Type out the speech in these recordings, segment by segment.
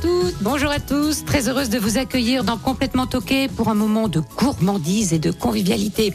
Toutes, bonjour à tous. Très heureuse de vous accueillir dans Complètement Toqué pour un moment de gourmandise et de convivialité.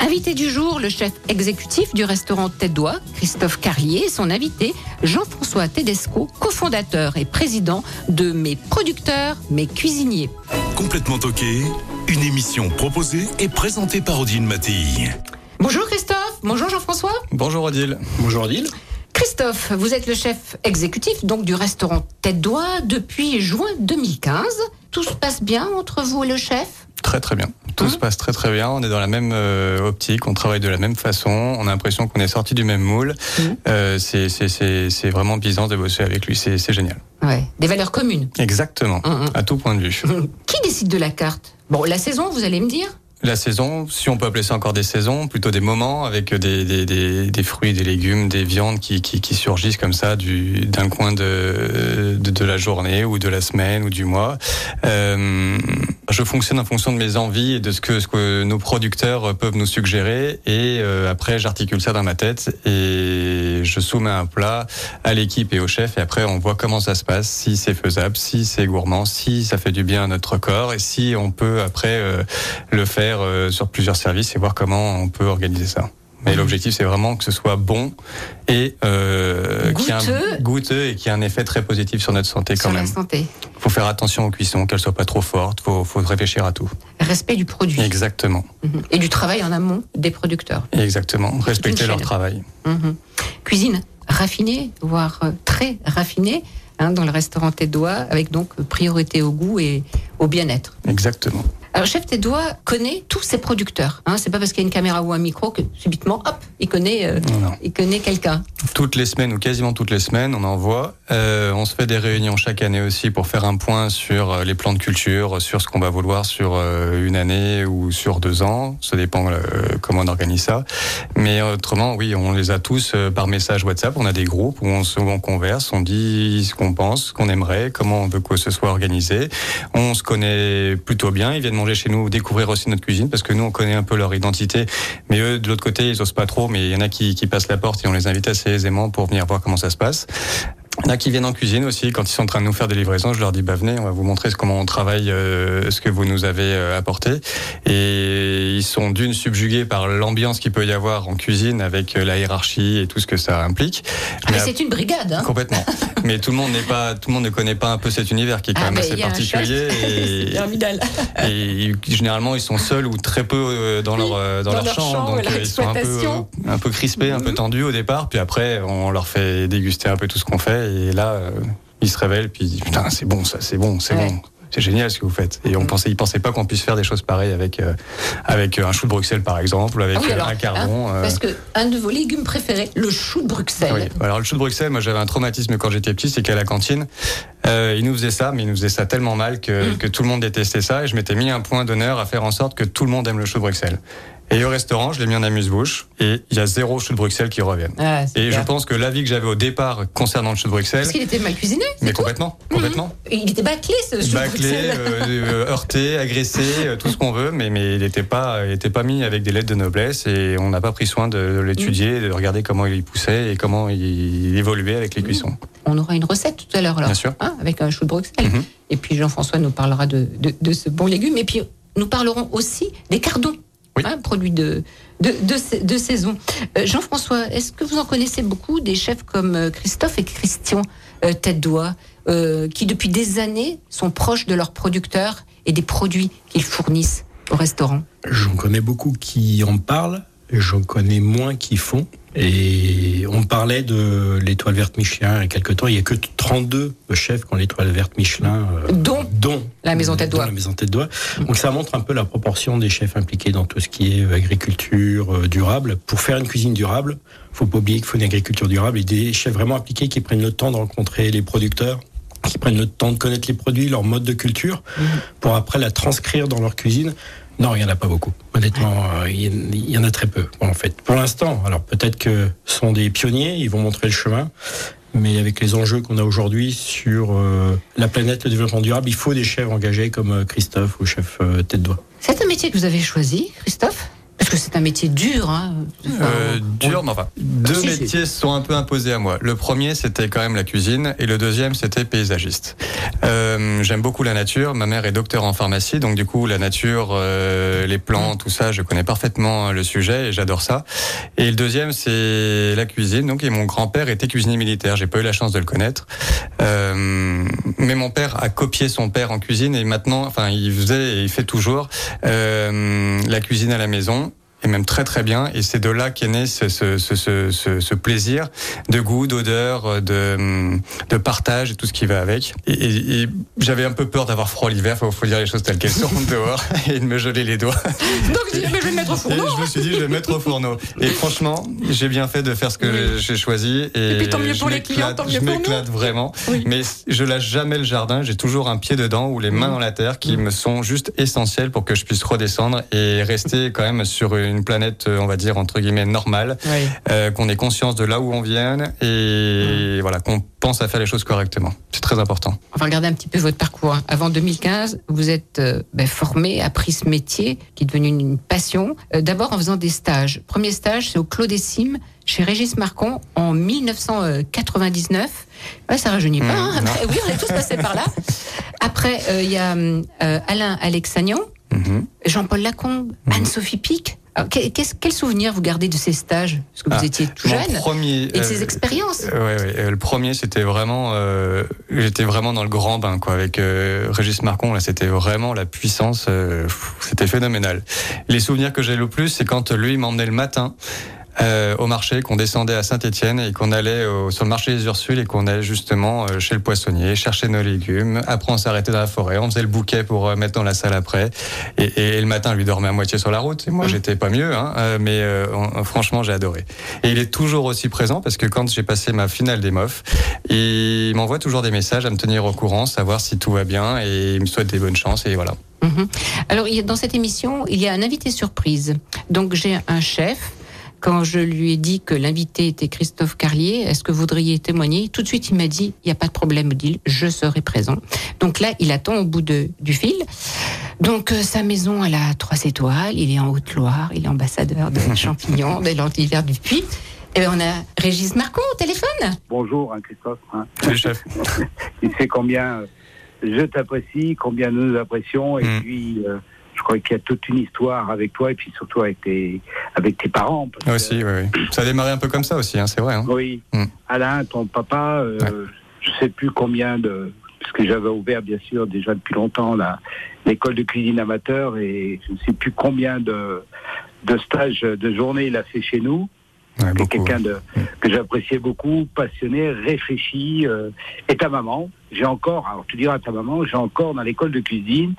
Invité du jour, le chef exécutif du restaurant Tête d'Oie, Christophe Carlier, et son invité, Jean-François Tedesco, cofondateur et président de Mes Producteurs, Mes Cuisiniers. Complètement toqué, une émission proposée et présentée par Odile Mattei. Bonjour Christophe, bonjour Jean-François. Bonjour Odile. Bonjour Odile. Christophe, vous êtes le chef exécutif donc du restaurant Tête d'Oie depuis juin 2015. Tout se passe bien entre vous et le chef? Très très bien. Tout Hein se passe très très bien. On est dans la même euh, optique, on travaille de la même façon. On a l'impression qu'on est sorti du même moule. Mhm. Euh, c'est vraiment bizarre de bosser avec lui. C'est génial. Ouais, des valeurs communes. Exactement. Mhm. À tout point de vue. Qui décide de la carte? Bon, la saison, vous allez me dire La saison, si on peut appeler ça encore des saisons, plutôt des moments avec des, des, des, des fruits, des légumes, des viandes qui, qui, qui surgissent comme ça du d'un coin de, de la journée ou de la semaine ou du mois. Euh, je fonctionne en fonction de mes envies et de ce que ce que nos producteurs peuvent nous suggérer et euh, après j'articule ça dans ma tête et je soumets un plat à l'équipe et au chef et après on voit comment ça se passe, si c'est faisable, si c'est gourmand, si ça fait du bien à notre corps et si on peut après euh, le faire euh, sur plusieurs services et voir comment on peut organiser ça. Mais l'objectif, c'est vraiment que ce soit bon et euh, Goûteux. un, goûteux et qu'il y ait un effet très positif sur notre santé quand sur même. la santé. faut faire attention aux cuissons, qu'elles soient pas trop fortes. Faut, faut réfléchir à tout. Respect du produit Exactement, Mhm. et du travail en amont des producteurs. exactement. Respecter leur travail. Mhm. Cuisine raffinée, voire euh, très raffinée, hein, dans le restaurant Tête d'Oie, avec donc priorité au goût et au bien-être. Exactement. Alors, chef Tête d'Oie connaît tous ses producteurs. Hein. C'est pas parce qu'il y a une caméra ou un micro que subitement, hop, il connaît, euh, il connaît quelqu'un. Toutes les semaines ou quasiment toutes les semaines, on envoie. Euh, on se fait des réunions chaque année aussi pour faire un point sur euh, les plans de culture, sur ce qu'on va vouloir sur une année ou sur deux ans. Ça dépend euh, comment on organise ça. Mais autrement, oui, on les a tous par message WhatsApp. On a des groupes où on on converse, on dit ce qu'on pense, ce qu'on aimerait, comment on veut que ce soit organisé. On se connaît plutôt bien. Ils viennent chez nous, découvrir aussi notre cuisine parce que nous, on connaît un peu leur identité. Mais eux, de l'autre côté, ils osent pas trop. Mais il y en a qui passent la porte et on les invite assez aisément pour venir voir comment ça se passe. Il y en a qui viennent en cuisine aussi. Quand ils sont en train de nous faire des livraisons, je leur dis bah venez, on va vous montrer comment on travaille, euh, ce que vous nous avez euh, apporté. Et ils sont d'une subjugués par l'ambiance qu'il peut y avoir en cuisine avec euh, la hiérarchie et tout ce que ça implique. Ah, mais Mais c'est une brigade. Hein. Complètement. Mais tout le monde n'est pas, tout le monde ne connaît pas un peu cet univers qui est quand Ah, même assez particulier. et- et généralement, ils sont seuls ou très peu dans Oui, leur dans, dans leur, champ, donc ils sont un peu un peu crispés, un peu Mhm. tendus au départ, puis après on leur fait déguster un peu tout ce qu'on fait et là euh, ils se révèlent puis putain c'est bon ça, c'est bon, c'est Ouais. bon. C'est génial ce que vous faites. Et on pensait, ils pensaient pas qu'on puisse faire des choses pareilles avec avec avec euh, un chou de Bruxelles par exemple, ou avec Ah oui, euh, alors, un cardon. hein, euh, Parce que un de vos légumes préférés, le chou de Bruxelles. oui. Alors le chou de Bruxelles, moi j'avais un traumatisme quand j'étais petit, c'est qu'à la cantine, euh, ils nous faisaient ça, mais ils nous faisaient ça tellement mal que, Mm. que tout le monde détestait ça, et je m'étais mis un point d'honneur à faire en sorte que tout le monde aime le chou de Bruxelles. Et au restaurant, je l'ai mis en amuse-bouche, et il y a zéro chou de Bruxelles qui reviennent. Ah, Et je pense que l'avis que j'avais au départ concernant le chou de Bruxelles, Parce qu'il était mal cuisiné. mais tout. Mhm. complètement, complètement. Il était bâclé ce chou de Bâclé, Bruxelles. euh, euh, heurté, agressé, euh, tout ce qu'on veut, mais, mais il n'était pas, il était pas mis avec des lettres de noblesse et on n'a pas pris soin de, de l'étudier, de regarder comment il poussait et comment il évoluait avec les cuissons. On aura une recette tout à l'heure, alors, Bien sûr. hein, avec un chou de Bruxelles. Mhm. Et puis Jean-François nous parlera de, de, de ce bon légume. Et puis nous parlerons aussi des cardons, Oui. hein, produits de, de, de, sa- de saison. Euh, Jean-François, est-ce que vous en connaissez beaucoup des chefs comme euh, Christophe et Christian euh, Tête d'Oie, euh, qui depuis des années sont proches de leurs producteurs et des produits qu'ils fournissent au restaurant? J'en connais beaucoup qui en parlent, j'en connais moins qui font. Et on parlait de l'étoile verte Michelin il y a quelques temps. Il n'y a que 32 chefs qui ont l'étoile verte Michelin. euh, Dont dont la maison Tête d'Oie. La maison Tête d'Oie. Donc ça montre un peu la proportion des chefs impliqués dans tout ce qui est agriculture euh, durable. Pour faire une cuisine durable, faut pas oublier qu'il faut une agriculture durable et des chefs vraiment impliqués qui prennent le temps de rencontrer les producteurs, qui prennent le temps de connaître les produits, leur mode de culture, pour après la transcrire dans leur cuisine Non, il n'y en a pas beaucoup. Honnêtement, euh, il y en a très peu, en fait. Pour l'instant, alors peut-être que ce sont des pionniers, ils vont montrer le chemin. Mais avec les enjeux qu'on a aujourd'hui sur euh, la planète, le développement durable, il faut des chefs engagés comme euh, Christophe ou chef tête doigt. C'est un métier que vous avez choisi, Christophe? Que c'est un métier dur. Hein. Euh, dur, mais enfin, deux métiers sont un peu imposés à moi. Le premier, c'était quand même la cuisine, et le deuxième, c'était paysagiste. Euh, J'aime beaucoup la nature. Ma mère est docteur en pharmacie, donc du coup, la nature, euh, les plantes, tout ça, je connais parfaitement le sujet et j'adore ça. Et le deuxième, c'est la cuisine. Donc, et mon grand-père était cuisinier militaire. J'ai pas eu la chance de le connaître, euh, mais mon père a copié son père en cuisine et maintenant, enfin, il faisait et il fait toujours euh, la cuisine à la maison et même très très bien. Et c'est de là qu'est né ce, ce, ce, ce, ce plaisir de goût, d'odeur, de, de partage et tout ce qui va avec. Et, et, et j'avais un peu peur d'avoir froid l'hiver, faut, faut dire les choses telles qu'elles sont dehors et de me geler les doigts. Donc je, dis, mais je vais le mettre au fourneau. Et je me suis dit, je vais le mettre au fourneau. Et franchement, j'ai bien fait de faire ce que oui. j'ai choisi. Et, et, puis tant mieux pour les clients, tant mieux pour nous. Je m'éclate vraiment. Oui. Mais je lâche jamais le jardin. J'ai toujours un pied dedans ou les mains dans la terre qui me sont juste essentielles pour que je puisse redescendre et rester quand même sur une une planète, on va dire, entre guillemets, normale, oui. euh, qu'on ait conscience de là où on vient et mmh. voilà, qu'on pense à faire les choses correctement. C'est très important. On va regarder un petit peu votre parcours. Avant 2015, vous êtes euh, ben, formé, appris ce métier qui est devenu une passion. Euh, D'abord en faisant des stages. Premier stage, c'est au Clos des Cimes, chez Régis Marcon, en 1999. Ouais, ça rajeunit pas. Mmh, hein oui, on est tous passés par là. Après, il y a Alain Alexagnan, mmh. Jean-Paul Lacombe, mmh. Anne-Sophie Pic. Alors, quel souvenir vous gardez de ces stages? Parce que vous ah, étiez tout jeune. Premier, et de ces expériences. Euh, ouais, ouais, le premier, c'était vraiment, euh, j'étais vraiment dans le grand bain, quoi. Avec euh, Régis Marcon, là, c'était vraiment la puissance. Euh, c'était phénoménal. Les souvenirs que j'ai le plus, c'est quand lui m'emmenait le matin. Euh, au marché, qu'on descendait à Saint-Étienne et qu'on allait au, sur le marché des Ursules et qu'on allait justement euh, chez le poissonnier chercher nos légumes. Après, on s'arrêtait dans la forêt, on faisait le bouquet pour euh, mettre dans la salle après. Et, et, le matin, lui dormait à moitié sur la route. Et moi, j'étais pas mieux, hein, euh, mais on, franchement, j'ai adoré. Et il est toujours aussi présent parce que quand j'ai passé ma finale des MOF, il m'envoie toujours des messages à me tenir au courant, savoir si tout va bien et il me souhaite des bonnes chances et voilà. Mmh. Alors, dans cette émission, il y a un invité surprise. Donc, j'ai un chef quand je lui ai dit que l'invité était Christophe Carlier, est-ce que vous voudriez témoigner? Tout de suite, il m'a dit, il n'y a pas de problème, Odile, je serai présent. Donc là, il attend au bout de, du fil. Donc euh, sa maison, elle a trois étoiles, il est en Haute-Loire, il est ambassadeur de champignons, de l'antivers du puits. Et bien, on a Régis Marcon au téléphone. Bonjour, hein, Christophe. Hein. Salut, chef. il sait combien je t'apprécie, combien nous nous apprécions, et mm. puis... Euh, je crois qu'il y a toute une histoire avec toi et puis surtout avec tes, avec tes parents. Parce aussi, que, oui, oui. Ça a démarré un peu comme ça aussi, hein, c'est vrai. Hein. Oui. Mm. Alain, ton papa, euh, ouais. je sais plus combien de. Parce que j'avais ouvert, bien sûr, déjà depuis longtemps, l'école de cuisine amateur et je ne sais plus combien de, de stages de journée il a fait chez nous. Ouais, quelqu'un de que j'appréciais beaucoup, passionné, réfléchi. Euh, et ta maman, j'ai encore, alors tu diras à ta maman, j'ai encore dans l'école de cuisine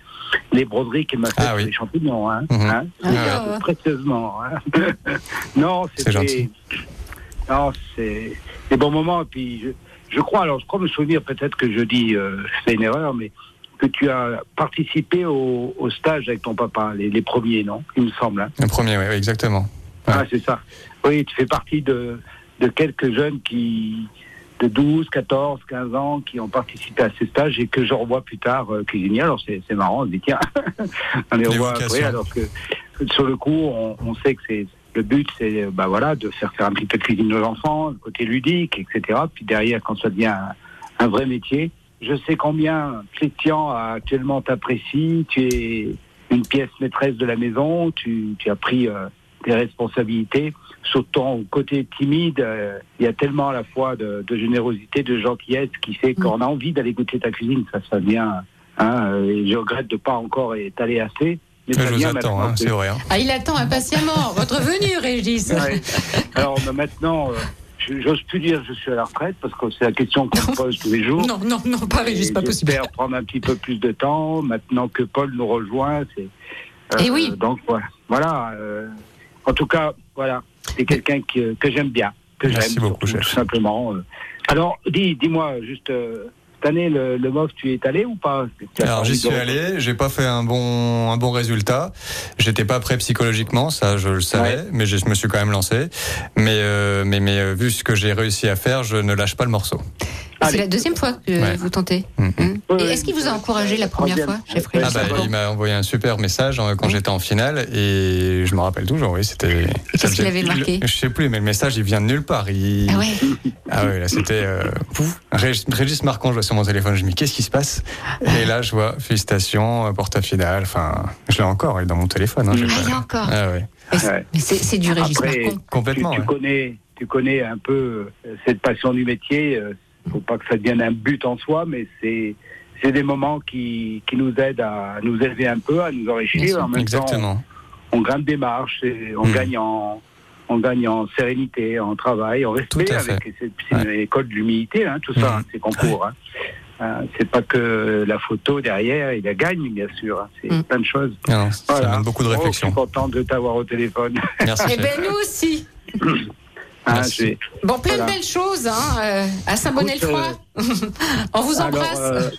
les broderies qu'elle m'a fait ah, oui. les champignons, hein, Ah. précieusement. Hein. non, C'est gentil. c'était, non, c'est des bons moments. Et puis je, je crois, alors je crois me souvenir peut-être que je dis, euh, c'est une erreur, mais que tu as participé au, au stage avec ton papa, les, les premiers, non Il me semble. Hein. Le premier, oui, oui, exactement. Ouais. Ah, c'est ça. Oui, tu fais partie de, de quelques jeunes qui, de 12, 14, 15 ans, qui ont participé à ces stages et que je revois plus tard euh, cuisinier. Alors c'est marrant, on se dit tiens, on les revoit après, alors que, que sur le coup, on, on sait que c'est le but, c'est bah voilà, de faire faire un petit peu de cuisine aux enfants, le côté ludique, etc. Puis derrière, quand ça devient un, un vrai métier, je sais combien Christian actuellement t'apprécie. Tu es une pièce maîtresse de la maison. Tu, tu as pris euh, tes responsabilités. Sur ton côté timide, euh, il y a tellement à la fois de, de générosité, de gentillesse qui fait qu'on a envie d'aller goûter ta cuisine. Ça, ça vient. Hein, euh, et je regrette de pas encore être allé assez. Mais ça Je vous vient attends, maintenant hein, que- c'est vrai. hein. Ah, il attend impatiemment votre venue, Régis. Ouais. Alors maintenant, euh, j'ose plus dire que je suis à la retraite parce que c'est la question qu'on me pose tous les jours. Non, non, non, pas Régis, Et pas possible. J'espère prendre un petit peu plus de temps maintenant que Paul nous rejoint. C'est, Eh oui. Donc voilà. voilà euh, en tout cas, voilà. C'est quelqu'un que, que j'aime bien, que Merci j'aime beaucoup, surtout, tout simplement. euh. Alors, dis, dis-moi juste, euh, année, le, le MOF, tu es allé ou pas? Alors j'y suis allé, j'ai pas fait un bon un bon résultat. J'étais pas prêt psychologiquement, ça je le savais, Ouais. mais je me suis quand même lancé. Mais euh, mais mais euh, vu ce que j'ai réussi à faire, je ne lâche pas le morceau. C'est Allez. la deuxième fois que Ouais. vous tentez. Mhm. Hmm. Et ouais. est-ce qu'il vous a encouragé la première Troisième. fois, Ouais, Ah bah, il m'a envoyé un super message euh, quand Oui. j'étais en finale et je me rappelle toujours. Oui, c'était. ça qu'est-ce qu'il avait marqué Je sais plus, mais le message il vient de nulle part. Il... Ah ouais Ah ouais, là c'était. Euh. Régis, Marquand, je vois sur mon téléphone, je me dis qu'est-ce qui se passe? Et là je vois félicitations, euh, porte à finale. Enfin, je l'ai encore, il est dans mon téléphone. Hein, Ah, il encore. Ah ouais. Mais c'est- c'est c'est du Régis Après, Marcon. Complètement. tu, tu ouais. connais, tu connais un peu euh, cette passion du métier. Faut pas que ça devienne un but en soi, mais c'est c'est des moments qui, qui nous aident à nous élever un peu, à nous Bien enrichir. En même temps, Exactement. on grimpe des marches, et on Mm. gagne en on gagne en sérénité, en travail, en respect. Avec c'est une école de l'humilité, hein, tout ça, Mm. hein, ces concours. Hein. Euh, c'est pas que la photo derrière, il la gagne, bien sûr. hein, c'est Mm. plein de choses. Non, ça Voilà. demande beaucoup de Oh, je réflexion. suis content de t'avoir au téléphone. Merci. Eh chef. ben nous aussi. Hein, j'ai- Bon, plein Voilà. de belles choses hein, euh, à Saint-Bonnet-le-Froid. On vous Alors, embrasse. euh,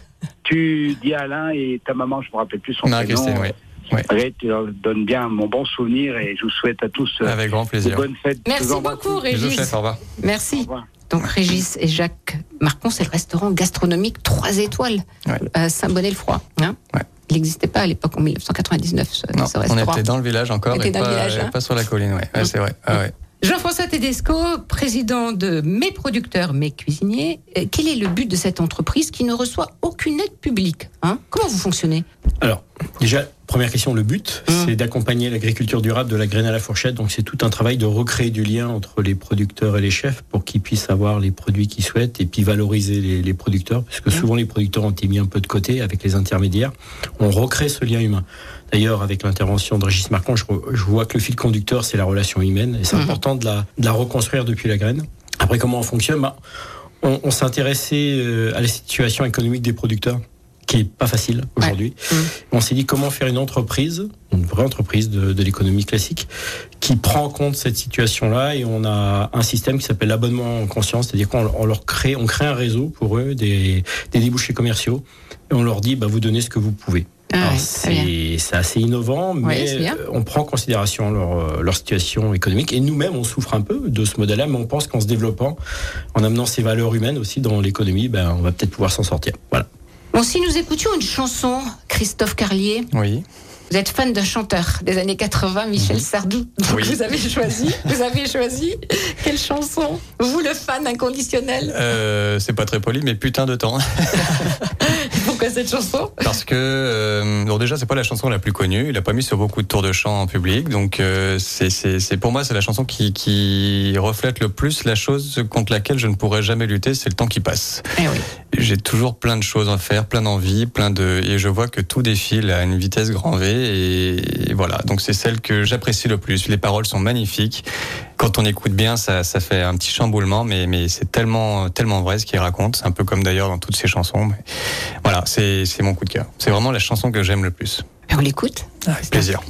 tu dis à Alain et ta maman, je me rappelle plus son Marie-Christine, prénom. oui. Allez, tu leur donnes bien mon bon souvenir et je vous souhaite à tous euh, Avec grand de plaisir. bonnes fêtes. Je Merci beaucoup, Régis. chef, au revoir. Au Merci. revoir. Donc Régis et Jacques Marcon, c'est le restaurant gastronomique 3 étoiles Ouais. à Saint-Bonnet-le-Froid. Hein Ouais. Il n'existait pas à l'époque en 1999 ce, Non, ce on restaurant. était dans le village encore On était et dans le pas, village, hein. pas sur la colline. Ouais, Ouais, c'est vrai. Ah ouais. Jean-François Tedesco, président de Mes Producteurs, Mes Cuisiniers, euh, quel est le but de cette entreprise qui ne reçoit aucune aide publique hein? Comment vous fonctionnez? Alors, déjà, première question, le but, Mmh. c'est d'accompagner l'agriculture durable de la graine à la fourchette. Donc, c'est tout un travail de recréer du lien entre les producteurs et les chefs pour qu'ils puissent avoir les produits qu'ils souhaitent et puis valoriser les, les producteurs, parce que souvent les producteurs ont été mis un peu de côté avec les intermédiaires. On recrée ce lien humain. D'ailleurs, avec l'intervention de Régis Marcon, je, vois que le fil conducteur, c'est la relation humaine, et c'est Mhm. important de la, de la reconstruire depuis la graine. Après, comment on fonctionne? Bah, On, on s'est intéressé euh, à la situation économique des producteurs, qui est pas facile aujourd'hui. Mhm. On s'est dit comment faire une entreprise, une vraie entreprise de, de l'économie classique, qui prend en compte cette situation-là et on a un système qui s'appelle l'abonnement en conscience, c'est-à-dire qu'on on leur crée, on crée un réseau pour eux, des, des débouchés commerciaux, et on leur dit, bah, vous donnez ce que vous pouvez. Ah c'est assez innovant, mais euh, on prend en considération leur, euh, leur situation économique. Et nous-mêmes, on souffre un peu de ce modèle-là, mais on pense qu'en se développant, en amenant ces valeurs humaines aussi dans l'économie, ben, on va peut-être pouvoir s'en sortir. Voilà. Bon, si nous écoutions une chanson, Christophe Carlier, Oui. vous êtes fan d'un chanteur des années 80, Michel Sardou. Donc Mhm. Oui. vous avez choisi, vous avez choisi quelle chanson? Vous, le fan inconditionnel? Euh, c'est pas très poli, mais putain de temps. Pourquoi cette chanson Parce que, euh, bon, déjà, c'est pas la chanson la plus connue. Il a pas mis sur beaucoup de tours de chant en public. Donc, euh, c'est, pour moi, c'est la chanson qui, qui reflète le plus la chose contre laquelle je ne pourrais jamais lutter, c'est le temps qui passe. Eh oui. J'ai toujours plein de choses à faire, plein d'envies, plein de, et je vois que tout défile à une vitesse grand V. Et, et voilà. Donc, c'est celle que j'apprécie le plus. Les paroles sont magnifiques. Quand on écoute bien, ça, ça fait un petit chamboulement, mais, mais c'est tellement, tellement vrai ce qu'il raconte. C'est un peu comme d'ailleurs dans toutes ses chansons. Mais voilà, c'est, c'est mon coup de cœur. C'est vraiment la chanson que j'aime le plus. On l'écoute Avec plaisir.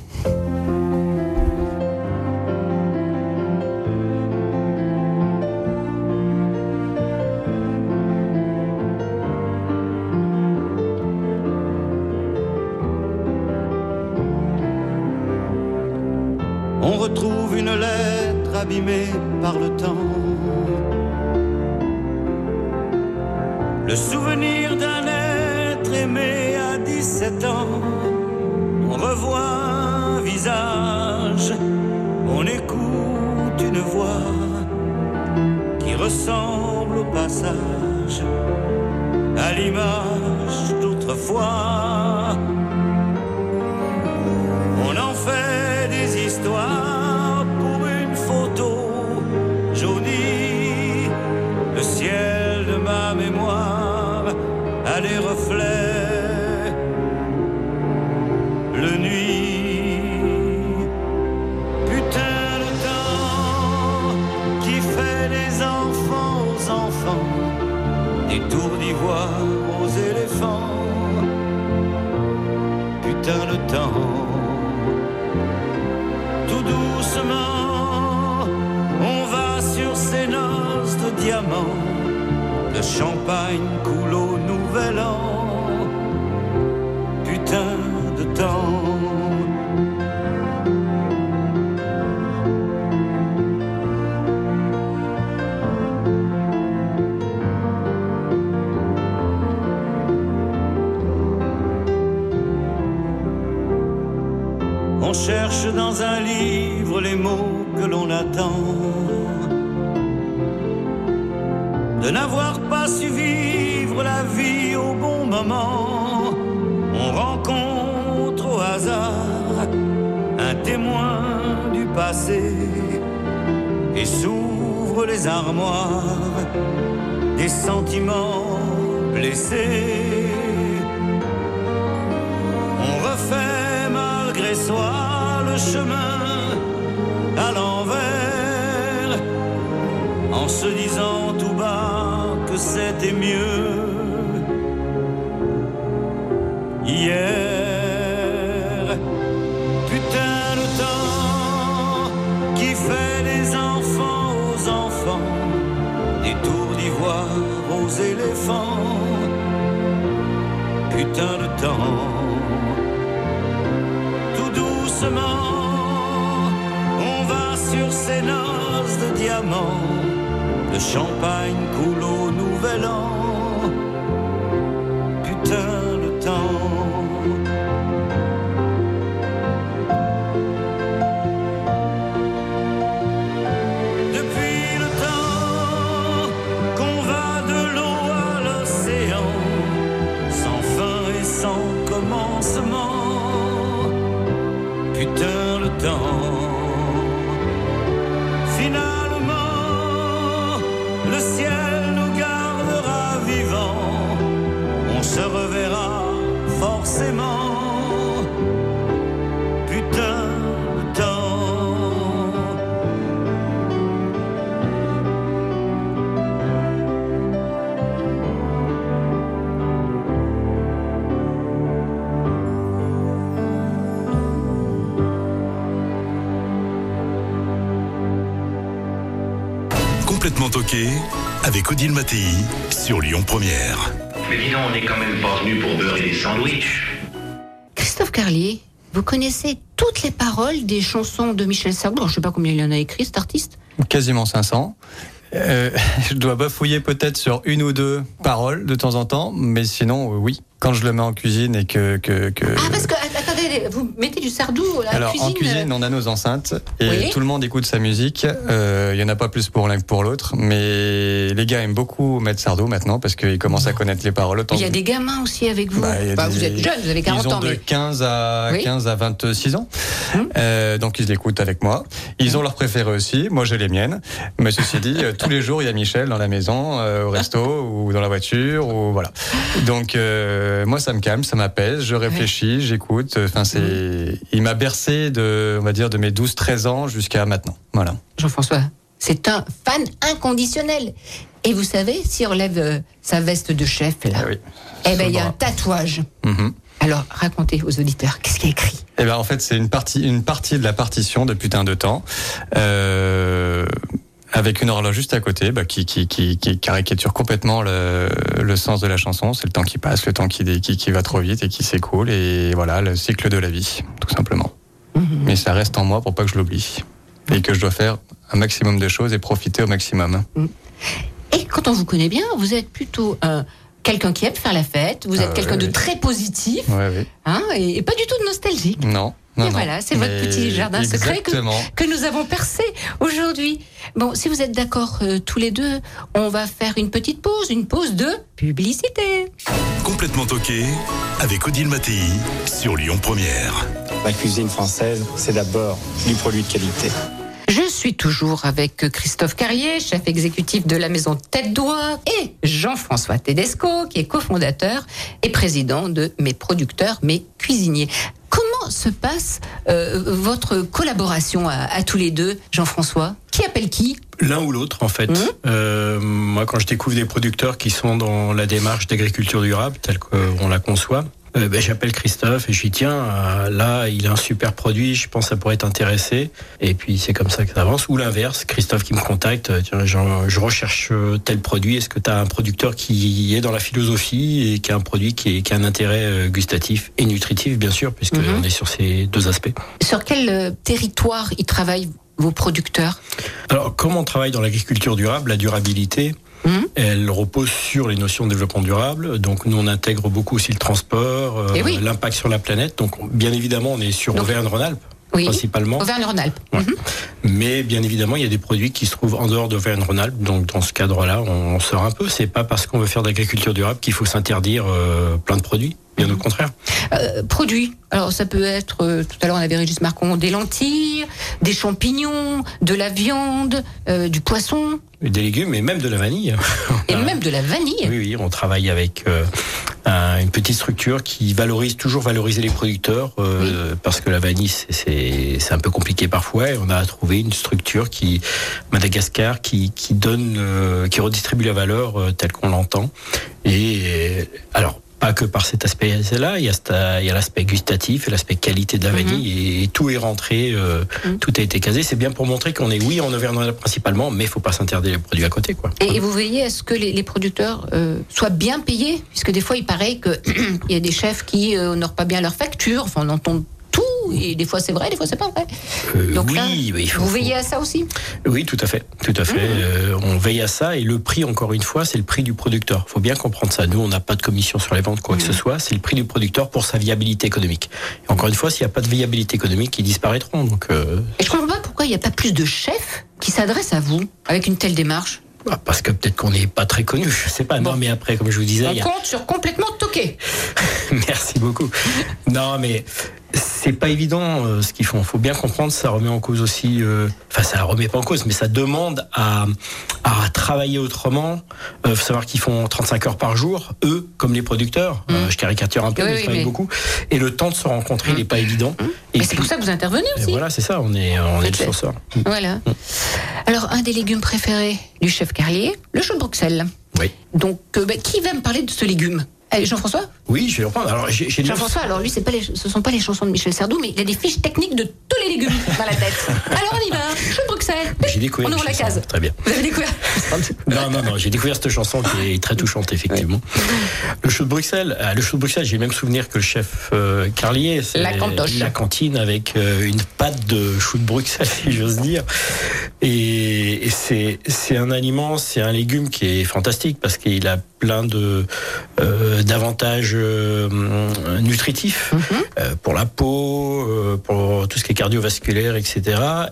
Ressemble au passage à l'image d'autrefois. Champagne coule au nouvel an. Putain de temps. On cherche dans un livre les mots que l'on attend. De n'avoir pas su vivre la vie au bon moment. On rencontre au hasard un témoin du passé et s'ouvre les armoires des sentiments blessés. On refait malgré soi le chemin à l'envers en se disant c'était mieux hier. Putain le temps qui fait des enfants aux enfants, des tours d'ivoire aux éléphants. Putain de temps tout doucement, on va sur ces noces de diamants. Le champagne coule au nouvel an. Avec Odile Mattei sur Lyon Première. Mais dis donc, on n'est quand même pas venu pour beurrer des sandwichs. Christophe Carlier, vous connaissez toutes les paroles des chansons de Michel Sardou? Alors, je sais pas combien il en a écrit, cet artiste. Quasiment 500. Euh, je dois bafouiller peut-être sur une ou deux paroles de temps en temps, mais sinon, euh, oui. Quand je le mets en cuisine et que. que, que... Ah, parce que, vous mettez du Sardou à la Alors cuisine. en cuisine, on a nos enceintes et Oui. tout le monde écoute sa musique. Euh, Il y en a pas plus pour l'un que pour l'autre, mais les gars aiment beaucoup mettre Sardou maintenant parce qu'ils commencent à connaître les paroles. Il y a des gamins aussi avec vous. Bah, Bah, des- Vous êtes jeune, vous avez 40 ils ont ans, de mais 15 à Oui. 15 à 26 ans. Hum. Euh, donc ils l'écoutent avec moi. Ils ont leurs préférés aussi. Moi j'ai les miennes. Mais ceci dit, euh, tous les jours il y a Michel dans la maison, euh, au resto ou dans la voiture ou voilà. Donc euh, moi ça me calme, ça m'apaise. Je réfléchis, j'écoute. Enfin c'est, il m'a bercé de, on va dire de mes 12-13 ans jusqu'à maintenant. Voilà. Jean-François, c'est un fan inconditionnel. Et vous savez, s'il relève euh, sa veste de chef, là, Eh oui. eh ben, il y a un tatouage. Mhm. Alors, racontez aux auditeurs, qu'est-ce qu'il y a écrit? Eh ben en fait c'est une partie une partie de la partition de putain de temps. Euh, avec une horloge juste à côté, bah, qui, qui, qui, qui caricature complètement le, le sens de la chanson. C'est le temps qui passe, le temps qui, qui, qui va trop vite et qui s'écoule, et voilà, le cycle de la vie, tout simplement. Mais ça reste en moi pour pas que je l'oublie. Et que je dois faire un maximum de choses et profiter au maximum. Et quand on vous connaît bien, vous êtes plutôt euh, quelqu'un qui aime faire la fête, vous êtes Ah, quelqu'un oui, de oui. très positif, oui. hein, et, et pas du tout de nostalgique. Non. Non, et non. voilà, c'est votre petit jardin secret que nous avons percé aujourd'hui. Bon, si vous êtes d'accord euh, tous les deux, on va faire une petite pause, une pause de publicité. Complètement toqué avec Odile Mattei sur Lyon Première. La cuisine française, c'est d'abord du produit de qualité. Je suis toujours avec Christophe Carrier, chef exécutif de la maison Tête d'Oie, et Jean-François Tedesco, qui est cofondateur et président de Mes Producteurs, Mes Cuisiniers. Se passe euh, votre collaboration à, à tous les deux, Jean-François? Qui appelle qui? L'un ou l'autre, en fait. Mhm. Euh, moi, quand je découvre des producteurs qui sont dans la démarche d'agriculture durable, telle qu'on la conçoit, euh, ben, j'appelle Christophe et je lui dis tiens, euh, là, il a un super produit, je pense que ça pourrait t'intéresser. Et puis c'est comme ça que ça avance. Ou l'inverse, Christophe qui me contacte, euh, tiens, je, recherche tel produit, est-ce que tu as un producteur qui est dans la philosophie et qui a un produit qui, est- qui a un intérêt gustatif et nutritif, bien sûr, puisque Mhm. on est sur ces deux aspects. Sur quel territoire ils travaillent vos producteurs? Alors, comme on travaille dans l'agriculture durable, la durabilité, Mhm. elle repose sur les notions de développement durable. Donc, nous, on intègre beaucoup aussi le transport, euh, Eh oui. l'impact sur la planète. Donc, bien évidemment, on est sur Auvergne-Rhône-Alpes, Oui. principalement. Auvergne-Rhône-Alpes. Ouais. Mhm. Mais bien évidemment, il y a des produits qui se trouvent en dehors d'Auvergne-Rhône-Alpes. Donc, dans ce cadre-là, on, on sort un peu. C'est pas parce qu'on veut faire de l'agriculture durable qu'il faut s'interdire euh, plein de produits. Bien au contraire. Euh, produits. Alors ça peut être, euh, tout à l'heure on avait Régis Marcon, des lentilles, des champignons, de la viande, euh, du poisson Des légumes et même de la vanille. et même de la vanille. Oui, oui, on travaille avec euh, un- une petite structure qui valorise toujours valoriser les producteurs euh, parce que la vanille c'est- c'est c'est un peu compliqué parfois. Et on a trouvé une structure qui Madagascar qui qui donne euh, qui redistribue la valeur euh, telle qu'on l'entend. Et euh, alors pas que par cet aspect-là, il y a, l'aspect gustatif et l'aspect qualité de la vanille et, tout est rentré, euh, tout a été casé. C'est bien pour montrer qu'on est oui en Auvergne principalement, mais il faut pas s'interdire les produits à côté, quoi. Et, et vous veillez à ce que les, les producteurs euh, soient bien payés, puisque des fois il paraît qu'il y a des chefs qui euh, honorent pas bien leurs factures, enfin on entend tout, et des fois c'est vrai, des fois c'est pas vrai. Euh, Donc oui, là, il faut- vous veillez à ça aussi? Oui, tout à fait, tout à fait. Euh, on veille à ça et le prix, encore une fois, c'est le prix du producteur. faut bien comprendre ça. Nous, on n'a pas de commission sur les ventes, quoi que ce soit. C'est le prix du producteur pour sa viabilité économique. Et encore une fois, s'il n'y a pas de viabilité économique, ils disparaîtront. Donc, euh, Et je comprends pas pourquoi il n'y a pas plus de chefs qui s'adressent à vous avec une telle démarche. Bah, parce que peut-être qu'on n'est pas très connu. Je sais pas. Non, mais après, comme je vous disais, On il y a- compte sur complètement toqué. Merci beaucoup. Non, mais c'est pas évident euh, ce qu'ils font. Faut bien comprendre, ça remet en cause aussi. euh, Enfin, ça remet pas en cause, mais ça demande à, à travailler autrement. Euh, faut savoir qu'ils font 35 heures par jour, eux, comme les producteurs. Euh, je caricature un peu. Oui, mais ils travaillent mais- beaucoup. Et le temps de se rencontrer, il n'est pas évident. Et c'est pour ça que vous intervenez aussi. voilà, c'est ça. On est, on est le. Voilà. Alors, un des légumes préférés du chef Carlier, le chou de Bruxelles. Oui. Donc, euh, bah, qui va me parler de ce légume? Jean-François Oui, je vais reprendre. Alors, Jean-François, alors lui, c'est pas les, ce sont pas les chansons de Michel Sardou, mais il a des fiches techniques de tous les légumes dans la tête. Alors, on y va. Chou de Bruxelles. J'ai découvert. On ouvre la case. Très bien. Vous avez découvert Non, non, non, j'ai découvert cette chanson qui est très touchante, effectivement. Le chou de Bruxelles, ah, le chou de Bruxelles, j'ai le même souvenir que le chef euh, Carlier. c'est La cantoche. La cantine avec euh, une pâte de chou de Bruxelles, si j'ose dire. Et, et c'est, c'est un aliment, c'est un légume qui est fantastique parce qu'il a plein de euh, d'avantages euh, nutritifs Mhm. euh, pour la peau, euh, pour tout ce qui est cardiovasculaire, etc.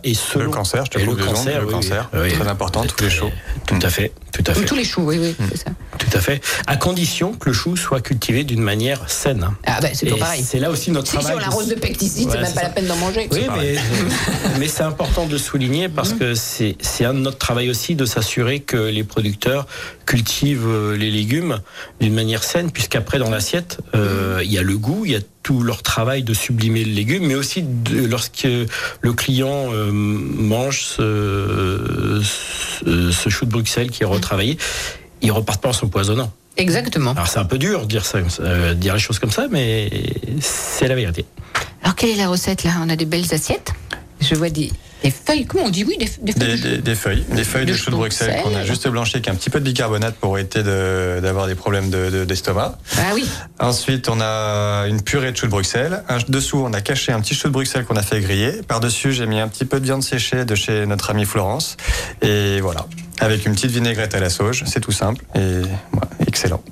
Et selon Le cancer, je te et le cancer, le oui, cancer, oui, oui. très important, tous les chauds. Tout à fait, tout à fait. Tous les choux, oui, oui, c'est ça. Tout à fait. À condition que le chou soit cultivé d'une manière saine. Ah, ben, c'est pareil. C'est là aussi notre Si, si travail. on l'arrose de pesticides, Voilà, c'est même pas ça. la peine d'en manger. Oui, mais, mais c'est important de souligner parce que c'est c'est un de notre travail aussi de s'assurer que les producteurs cultivent les légumes d'une manière saine, puisqu'après dans l'assiette, euh, il y a le goût, il y a tout leur travail de sublimer le légume, mais aussi de, lorsque le client euh, mange ce, ce, ce chou de Bruxelles qui est retravaillé, il repart pas en s'empoisonnant. Exactement. Alors c'est un peu dur de dire ça, euh, dire les choses comme ça, mais c'est la vérité. Alors, quelle est la recette là? On a des belles assiettes. Je vois des, des feuilles. Comment on dit Oui, des, des feuilles. Des, de chou. des- feuilles, des feuilles de De chou de Bruxelles qu'on a juste blanchi avec un petit peu de bicarbonate pour éviter de- d'avoir des problèmes de- de- d'estomac. Ah oui. Ensuite, on a une purée de chou de Bruxelles. Un- dessous, on a caché un petit chou de Bruxelles qu'on a fait griller. Par-dessus, j'ai mis un petit peu de viande séchée de chez notre amie Florence. Et voilà, avec une petite vinaigrette à la sauge. C'est tout simple et excellent.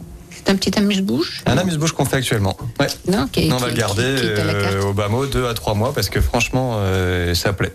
C'est un petit amuse-bouche. Un amuse-bouche qu'on fait actuellement. Ouais. Non, qui, on va qui- le garder qui- qui euh, au bas mot deux à trois mois parce que franchement, euh, ça plaît.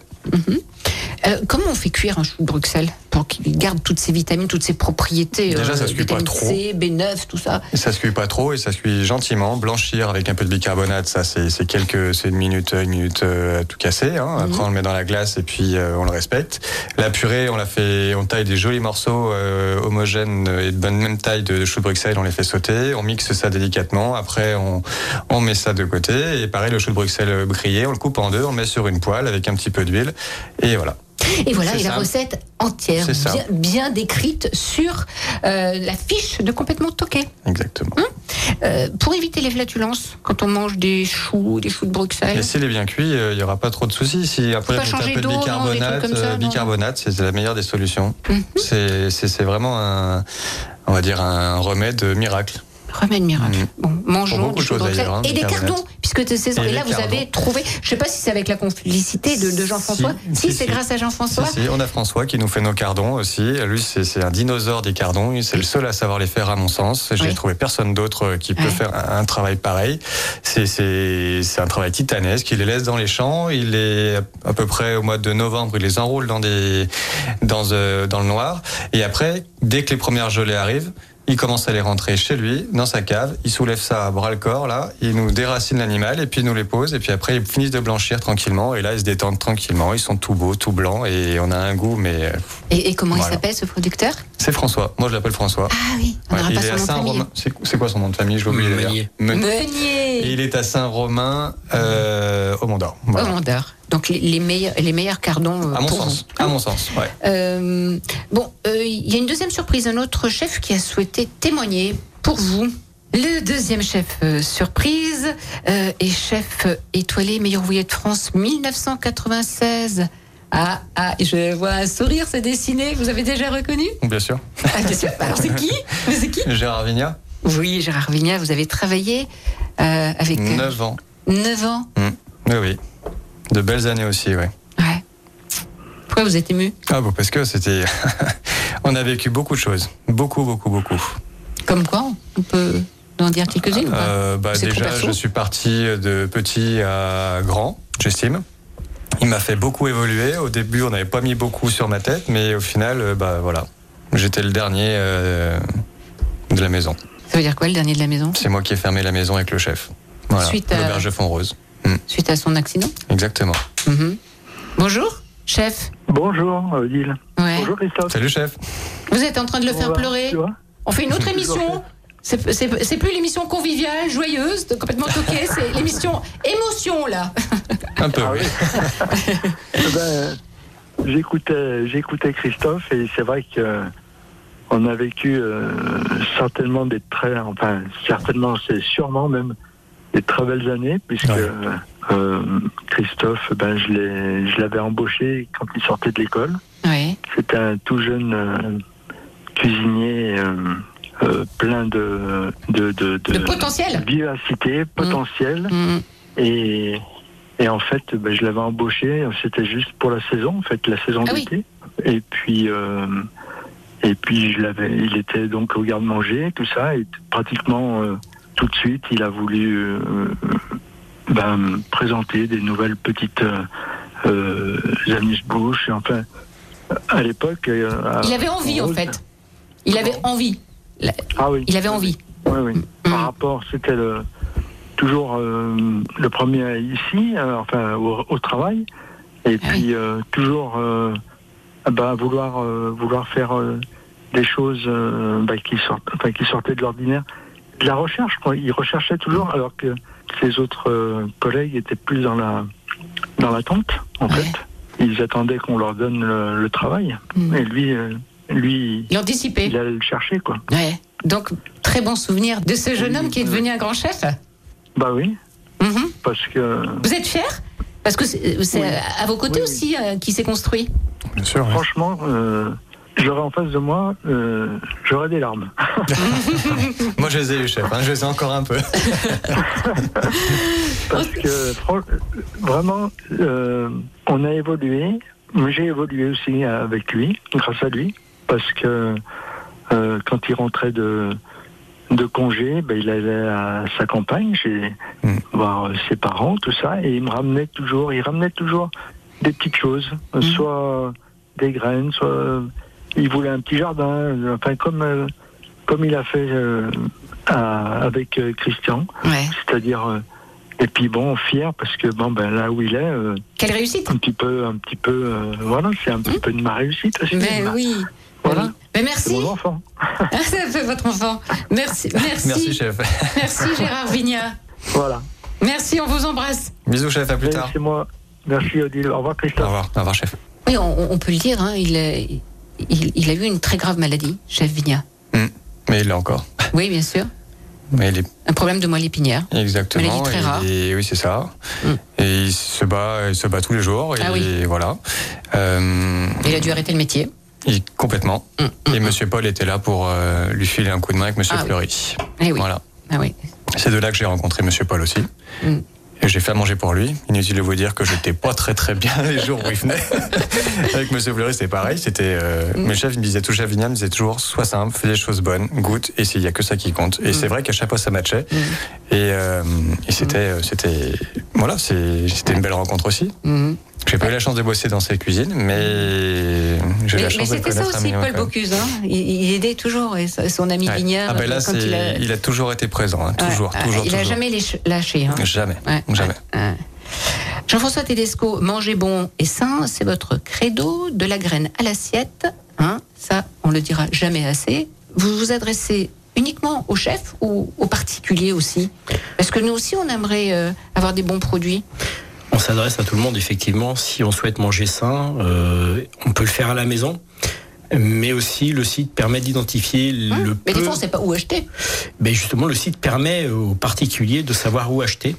Euh, comment on fait cuire un chou de Bruxelles pour qu'il garde toutes ses vitamines, toutes ses propriétés Déjà, ça se cuit pas trop. C, B9, tout ça? Ça se cuit pas trop et ça se cuit gentiment. Blanchir avec un peu de bicarbonate, ça c'est quelques, c'est une minute, une minute euh, à tout casser. Hein. Après on le met dans la glace et puis euh, on le respecte. La purée, on la fait, on taille des jolis morceaux euh, homogènes et de bonne même taille de chou de Bruxelles. On les fait sauter, on mixe ça délicatement. Après on, on met ça de côté et pareil le chou de Bruxelles grillé, on le coupe en deux, on le met sur une poêle avec un petit peu d'huile et voilà. Et voilà, et la recette entière, bien, bien décrite sur euh, la fiche de complètement toqué. Exactement. Euh, pour éviter les flatulences, quand on mange des choux, des choux de Bruxelles. Et s'il est bien cuit, euh, il n'y aura pas trop de soucis. Si après changer un peu de bicarbonate, non bicarbonate, c'est la meilleure des solutions. C'est- C'est c'est vraiment un, on va dire un remède miracle. Remède miracle. Mhm. Bon, mangeons du de de choses, hein, et des cardons, puisque c'est saison. Et Et, là, vous avez trouvé, je sais pas si c'est avec la complicité de, de Jean-François. Si, Si, c'est si. grâce à Jean-François. Si, si, on a François qui nous fait nos cardons aussi. Lui, c'est un dinosaure des cardons. C'est le seul à savoir les faire, à mon sens. J'ai Oui. trouvé personne d'autre euh, qui peut Ouais. faire un, un travail pareil. C'est- C'est c'est un travail titanesque. Il les laisse dans les champs. Il est à peu près au mois de novembre. Il les enroule dans des dans euh, dans le noir. Et après, dès que les premières gelées arrivent. Il commence à les rentrer chez lui, dans sa cave. Il soulève ça à bras le corps, là. Il nous déracine l'animal et puis il nous les pose. Et puis après, ils finissent de blanchir tranquillement. Et là, ils se détendent tranquillement. Ils sont tout beaux, tout blancs. Et on a un goût, mais euh, Et, et comment Voilà. il s'appelle ce producteur? C'est François. Moi, je l'appelle François. Ah oui, on Ouais, n'aura il pas est son à famille. Saint-Romain. C'est quoi son nom de famille? Je. Meunier. Meunier. Et il est à Saint-Romain, euh, au Mont d'Or. Voilà. Au Mandeur. Donc les, les meilleurs, les meilleurs cardons. euh, À mon pour sens. vous. À mon sens. Ouais. Euh, bon, euh, il y a une deuxième surprise, un autre chef qui a souhaité témoigner pour vous. Le deuxième chef euh, surprise est chef étoilé meilleur ouvrier de France 1996. Ah, ah, je vois un sourire se dessiner. Vous avez déjà reconnu? Bien sûr. ah, bien sûr. Alors c'est qui? C'est qui? Gérard Vignat, Oui, Gérard Vignat, vous avez travaillé avec euh, 9 ans. 9 ans. Mm. Oui, oui. De belles années aussi, ouais. Ouais. Pourquoi vous êtes ému Ah bon, parce que c'était. on a vécu beaucoup de choses. Beaucoup, beaucoup, beaucoup. Comme quoi On peut en dire quelques-unes Euh, bah, déjà, je suis parti de petit à grand, j'estime. Il m'a fait beaucoup évoluer. Au début, on n'avait pas mis beaucoup sur ma tête, mais au final, euh, bah voilà, j'étais le dernier euh, de la maison. Ça veut dire quoi le dernier de la maison? C'est moi qui ai fermé la maison avec le chef. Voilà, Suite à- l'auberge de Font-Rose. suite à son accident Exactement. Mhm. Bonjour, chef. Bonjour, Odile. Ouais. Bonjour, Christophe. Salut chef. Vous êtes en train de le faire pleurer. tu vois On fait une autre émission. C'est plus l'émission conviviale, joyeuse, de- complètement toquée. C'est l'émission émotion là. Un peu. Ah oui. Ben, j'écoutais, j'écoutais Christophe et c'est vrai que on a vécu euh, certainement des très, enfin certainement, c'est sûrement même des très belles années puisque Ouais. euh, Christophe, ben je l'ai, je l'avais embauché quand il sortait de l'école. Oui. C'était un tout jeune euh, cuisinier euh, euh, plein de de, de, De potentiel. vivacité, potentiel. Mhm. Et, et en fait, ben, je l'avais embauché, c'était juste pour la saison, en fait, la saison Ah oui. d'été. Et puis, euh, et puis je l'avais, il était donc au garde-manger, tout ça, et pratiquement euh, tout de suite, il a voulu euh, ben, présenter des nouvelles petites euh, euh, amuse-bouches. Enfin, à l'époque. euh, Il avait envie en fait. Il avait envie. La- Ah oui. Il avait envie. Oui, oui. Mm. Par rapport, c'était le, toujours euh, le premier ici, euh, enfin au, au travail, et Ah puis euh, toujours euh, bah, vouloir euh, vouloir faire euh, des choses euh, bah, qui sortent, enfin, qui sortaient de l'ordinaire, de la recherche. Quoi. Il recherchait toujours, alors que ses autres euh, collègues étaient plus dans la dans l'attente, en Ouais. fait. Ils attendaient qu'on leur donne le, le travail, Mm. et lui, euh, lui, Il anticipait. il allait le chercher, quoi. Ouais. Donc très bon souvenir de ce jeune Oui, homme qui est devenu un grand chef. Bah oui, Mhm. parce que Vous êtes fier? Parce que c'est Oui. à vos côtés Oui, aussi euh, qui s'est construit. Bien sûr. Franchement, euh, j'aurais en face de moi, euh, j'aurais des larmes. Moi, je les ai eu, chef. hein, je les ai encore un peu. Parce que vraiment, euh, on a évolué. J'ai évolué aussi avec lui, grâce à lui, parce que euh, quand il rentrait de de congé, ben, il allait à sa campagne, chez Mm. voir ses parents, tout ça, et il me ramenait toujours, il ramenait toujours des petites choses, euh, soit des graines, soit euh, il voulait un petit jardin, enfin comme euh, comme il a fait euh, à- avec euh, Christian, Ouais. c'est-à-dire euh, et puis bon fier parce que bon ben là où il est euh, Quelle réussite un petit peu un petit peu euh, voilà c'est un petit peu de ma réussite aussi Mais Ma- oui. Voilà. Mais oui. Mais c'est merci. mon enfant ça fait votre enfant. Merci. Merci. Merci, chef. Merci, Gérard Vignat. voilà Merci, on vous embrasse. Bisous, chef. À plus tard. c'est moi merci Odile au revoir Au Christophe revoir. Au revoir, chef. Oui, on, on peut le dire, hein, il, est- il, il a eu une très grave maladie, chef Vigna. Hmm. Mais il l'a encore. Oui, bien sûr. Mais il est Un problème de moelle épinière. exactement. Maladie très rare. et oui, c'est ça. Mm. Et il se bat, il se bat tous les jours. Et Ah oui. voilà. Euh, Il a dû arrêter le métier. il- complètement. Mm, Et Monsieur Paul était là pour euh, lui filer un coup de main avec Monsieur Ah. Fleury. Eh oui. Voilà. Ah oui. C'est de là que j'ai rencontré Monsieur Paul aussi. Mm. Et j'ai fait à manger pour lui. Inutile de vous dire que j'étais pas très très bien les jours où il venait. Avec Monsieur Fleury, c'était pareil. C'était euh, Mm. mes chefs, ils me disaient toujours, Vignan, me disait toujours, sois simple, fais des choses bonnes, goûte, et il y a que ça qui compte. Mm. Et c'est vrai qu'à chaque fois ça matchait. Et, euh, et c'était, euh, c'était, voilà, c'est- c'était une belle rencontre aussi. J'ai pas eu la chance de bosser dans ses cuisines, mais j'ai eu Mais, la mais chance de le c'était ça connaître aussi, Paul. Bocuse. Hein. Il, il aidait toujours son ami Ouais. Vignard. Ah ben là, quand c'est- il a, il a toujours été présent, hein, toujours, Ouais, toujours, Il a toujours. jamais lâché- hein. Jamais, Ouais, jamais. Jean-François Tedesco, manger bon et sain, c'est votre credo, de la graine à l'assiette. Hein, ça, on le dira jamais assez. Vous vous adressez uniquement aux chefs ou aux particuliers aussi? Parce que nous aussi, on aimerait euh, avoir des bons produits. On s'adresse à tout le monde, effectivement. Si on souhaite manger sain, euh, on peut le faire à la maison. Mais aussi, le site permet d'identifier le Hein Mais des peu- fois, on ne sait pas où acheter. Ben justement, le site permet aux particuliers de savoir où acheter.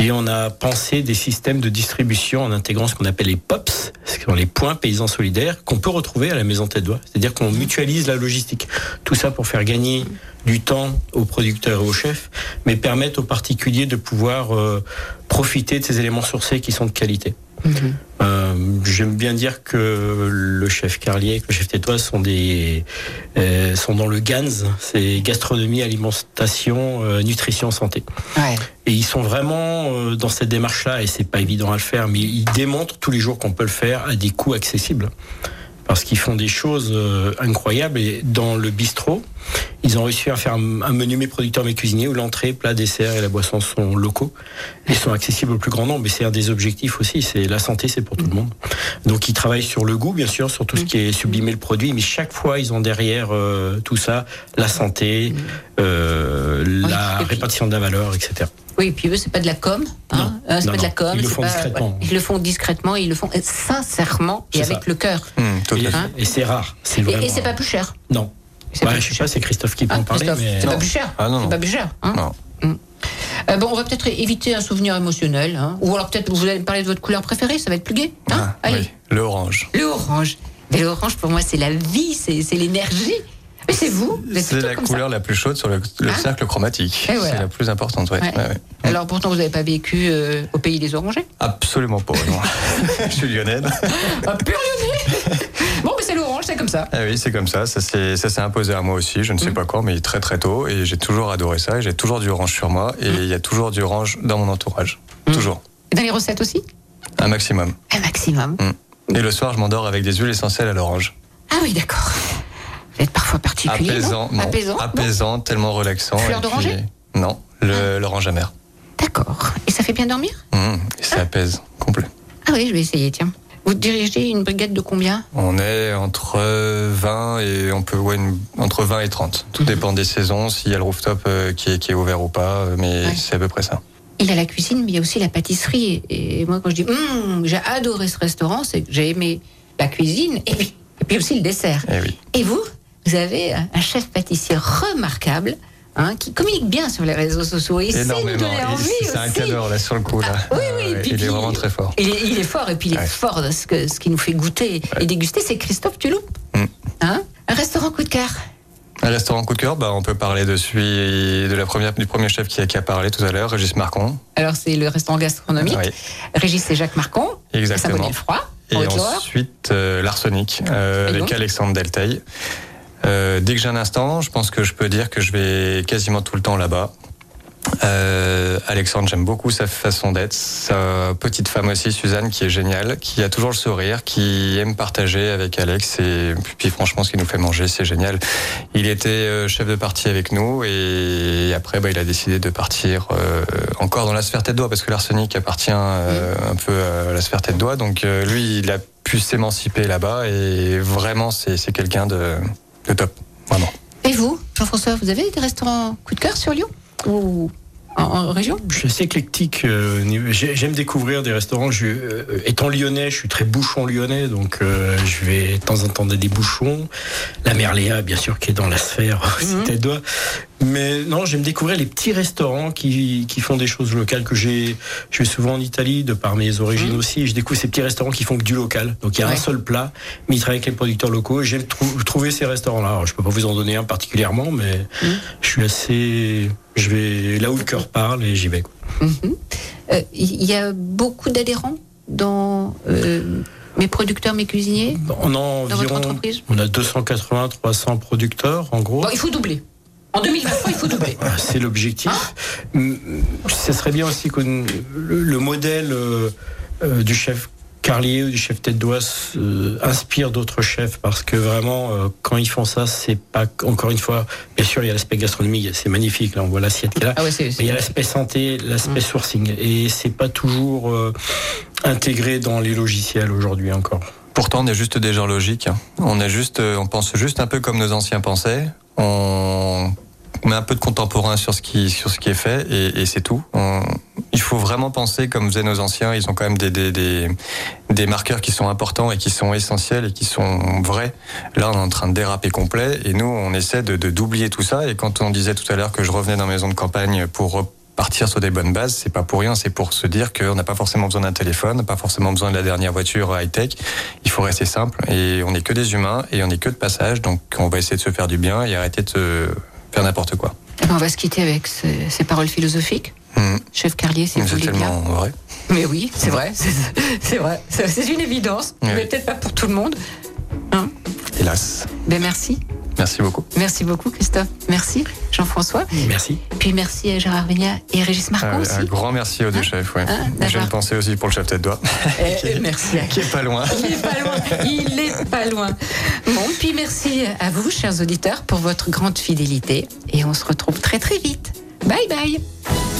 Et on a pensé des systèmes de distribution en intégrant ce qu'on appelle les POPS, ce sont les points paysans solidaires, qu'on peut retrouver à la maison tête d'oie. C'est-à-dire qu'on mutualise la logistique. Tout ça pour faire gagner du temps aux producteurs et aux chefs, mais permettre aux particuliers de pouvoir euh, profiter de ces éléments sourcés qui sont de qualité. Euh, J'aime bien dire que le chef Carlier et le chef Tétois sont des euh, sont dans le GANS, c'est gastronomie, alimentation, euh, nutrition, santé. Ouais. Et ils sont vraiment euh, dans cette démarche-là, et c'est pas évident à le faire, mais ils démontrent tous les jours qu'on peut le faire à des coûts accessibles. Parce qu'ils font des choses euh, incroyables. Et dans le bistrot, ils ont réussi à faire un menu mes producteurs, mes cuisiniers, où l'entrée, plat, dessert et la boisson sont locaux et sont accessibles au plus grand nombre. Mais c'est un des objectifs aussi. C'est la santé, c'est pour tout le monde. Donc ils travaillent sur le goût, bien sûr, sur tout ce qui est sublimer le produit, mais chaque fois ils ont derrière euh, tout ça la santé, euh, la et répartition de la valeur, etc. Oui, et puis eux, c'est pas de la com. Hein, Non. Euh, c'est Non, pas de la com. Ils le font pas- discrètement. ouais, Ils le font discrètement, ils le font sincèrement et avec ça. le cœur. À Et. Hein et c'est rare. C'est Et, vraiment et c'est pas plus cher. Non. Bah, je sais pas, c'est Christophe qui peut Hein, en parler, c'est pas plus cher. Ah, non, c'est pas plus cher. hein. Non. Euh, bon, on va peut-être éviter un souvenir émotionnel. hein. Ou alors peut-être vous allez me parler de votre couleur préférée, ça va être plus gai. Hein Ah, Allez, oui, le orange. le orange. Mais l'orange, pour moi, c'est la vie, c'est l'énergie. Mais c'est vous, C'est la couleur la plus chaude sur le, le Hein cercle chromatique. Voilà. C'est la plus importante, ouais. Alors pourtant, vous n'avez pas vécu euh, au pays des orangers? Absolument pas, non. Je suis lyonnais. Ah, pur lyonnais Bon, mais c'est l'orange, c'est comme ça. Ah oui, c'est comme ça. Ça s'est imposé à moi aussi. Je ne Mm. sais pas quand, mais très très tôt. Et j'ai toujours adoré ça. Et j'ai toujours du orange sur moi. Et Mm. il y a toujours du orange dans mon entourage. Toujours. Et dans les recettes aussi? Un maximum. Un maximum. Mm. Et le soir, je m'endors avec des huiles essentielles à l'orange. Ah oui, d'accord. Êtes parfois particulier, Apaisant, non non. Apaisant, Apaisant, tellement relaxant. Fleur puis- d'oranger Non, l'orange amer. D'accord. Et ça fait bien dormir? Mm. Et ça apaise complet. Ah oui, je vais essayer, tiens. Vous dirigez une brigade de combien? On est entre 20 et on peut ouais, une- entre 20 et 30. Mhm. Tout dépend des saisons, s'il y a le rooftop euh, qui, est, qui est ouvert ou pas, euh, mais Ouais. c'est à peu près ça. Il y a la cuisine, mais il y a aussi la pâtisserie. Et moi, quand je dis Hum, j'ai adoré ce restaurant, c'est que j'ai aimé la cuisine et puis, et puis aussi le dessert. Eh oui. Et vous, vous avez un chef pâtissier remarquable hein, qui communique bien sur les réseaux sociaux. Et nous Énormément. donner Et envie C'est un cadeau là sur le coup là. Ah, oui, oui, puis- il puis- est vraiment très fort. Il est, il est fort, et puis il est fort ce, que, ce qui nous fait goûter et déguster, c'est Christophe Tuloup. Mm. Hein un restaurant coup de cœur. Un restaurant coup de cœur, bah, on peut parler de celui de la première, du premier chef qui a, qui a parlé tout à l'heure, Régis Marcon. Alors, c'est le restaurant gastronomique. Oui, Régis et Jacques Marcon. exactement. le froid Et ensuite, euh, l'Arsenic, euh, avec Alexandre Delteil. Euh, dès que j'ai un instant, je pense que je peux dire que je vais quasiment tout le temps là-bas. Euh, Alexandre, j'aime beaucoup sa façon d'être. Sa petite femme aussi, Suzanne, qui est géniale, qui a toujours le sourire, qui aime partager avec Alex. Et puis franchement, ce qu'il nous fait manger, c'est génial. Il était euh, chef de partie avec nous et après, bah, il a décidé de partir euh, encore dans la sphère tête d'oie parce que l'arsenic appartient euh, un peu à la sphère tête d'oie. Donc euh, lui, il a pu s'émanciper là-bas et vraiment, c'est quelqu'un de, de top, vraiment. Et vous, Jean-François, vous avez des restaurants coup de cœur sur Lyon Ou en, en région? Je suis assez éclectique. euh, J'aime découvrir des restaurants. Je, euh, étant lyonnais, je suis très bouchon lyonnais, donc euh, je vais de temps en temps dans des bouchons. La Merléa, bien sûr, qui est dans la sphère aussi Mhm. Mais non, j'aime découvrir les petits restaurants qui, qui font des choses locales que j'ai. Je vais souvent en Italie, de par mes origines aussi. Et je découvre ces petits restaurants qui font que du local. Donc il y a Ouais. un seul plat, mais ils travaillent avec les producteurs locaux. Et j'aime trou- trouver ces restaurants-là. Alors, je peux pas vous en donner un particulièrement, mais je suis assez. Je vais là où le cœur parle et j'y vais. Mhm. Euh, Il y a beaucoup d'adhérents dans euh, mes producteurs, mes cuisiniers? On a dans votre environ, entreprise? on a 280, 300 producteurs en gros. Bon, il faut doubler. En 2023, il faut doubler. Ah, C'est l'objectif. Mm, Ce serait bien aussi que le, le modèle euh, euh, du chef Carlier ou du chef tête d'Oise euh, inspire d'autres chefs parce que vraiment euh, quand ils font ça c'est pas encore une fois bien sûr il y a l'aspect gastronomique c'est magnifique là on voit l'assiette qui est là Ah ouais, mais il y a l'aspect santé l'aspect sourcing et c'est pas toujours euh, intégré dans les logiciels aujourd'hui encore Pourtant, on est juste des gens logiques. hein. On est juste, euh, on pense juste un peu comme nos anciens pensaient. On met un peu de contemporain sur ce qui, sur ce qui est fait et, c'est tout. Il faut vraiment penser comme faisaient nos anciens. Ils ont quand même des, des, des, marqueurs qui sont importants et qui sont essentiels et qui sont vrais. Là, on est en train de déraper complet et nous, on essaie de- d'oublier tout ça. Et quand on disait tout à l'heure que je revenais dans ma maison de campagne pour partir sur des bonnes bases, c'est pas pour rien, c'est pour se dire qu'on n'a pas forcément besoin d'un téléphone, pas forcément besoin de la dernière voiture high-tech. Il faut rester simple et on n'est que des humains et on n'est que de passage, donc on va essayer de se faire du bien et arrêter de se faire n'importe quoi. Eh ben, on va se quitter avec ce- ces paroles philosophiques. Mhm. Chef Carlier, si vous C'est voulez bien. tellement vrai. Mais oui, c'est vrai, c'est vrai. C'est une évidence, mais peut-être pas pour tout le monde. Hein? Hélas. ben merci. Merci beaucoup. Merci beaucoup, Christophe. Merci, Jean-François. merci Puis merci à Gérard Vigna et Régis Marco Un, aussi. un grand merci aux deux chefs. Ouais. Hein, J'ai une pensée aussi pour le chef tête doigt, Eh, merci à qui est pas loin. Il est pas loin. Il est pas loin. Bon, puis merci à vous, chers auditeurs, pour votre grande fidélité. Et on se retrouve très très vite. Bye bye.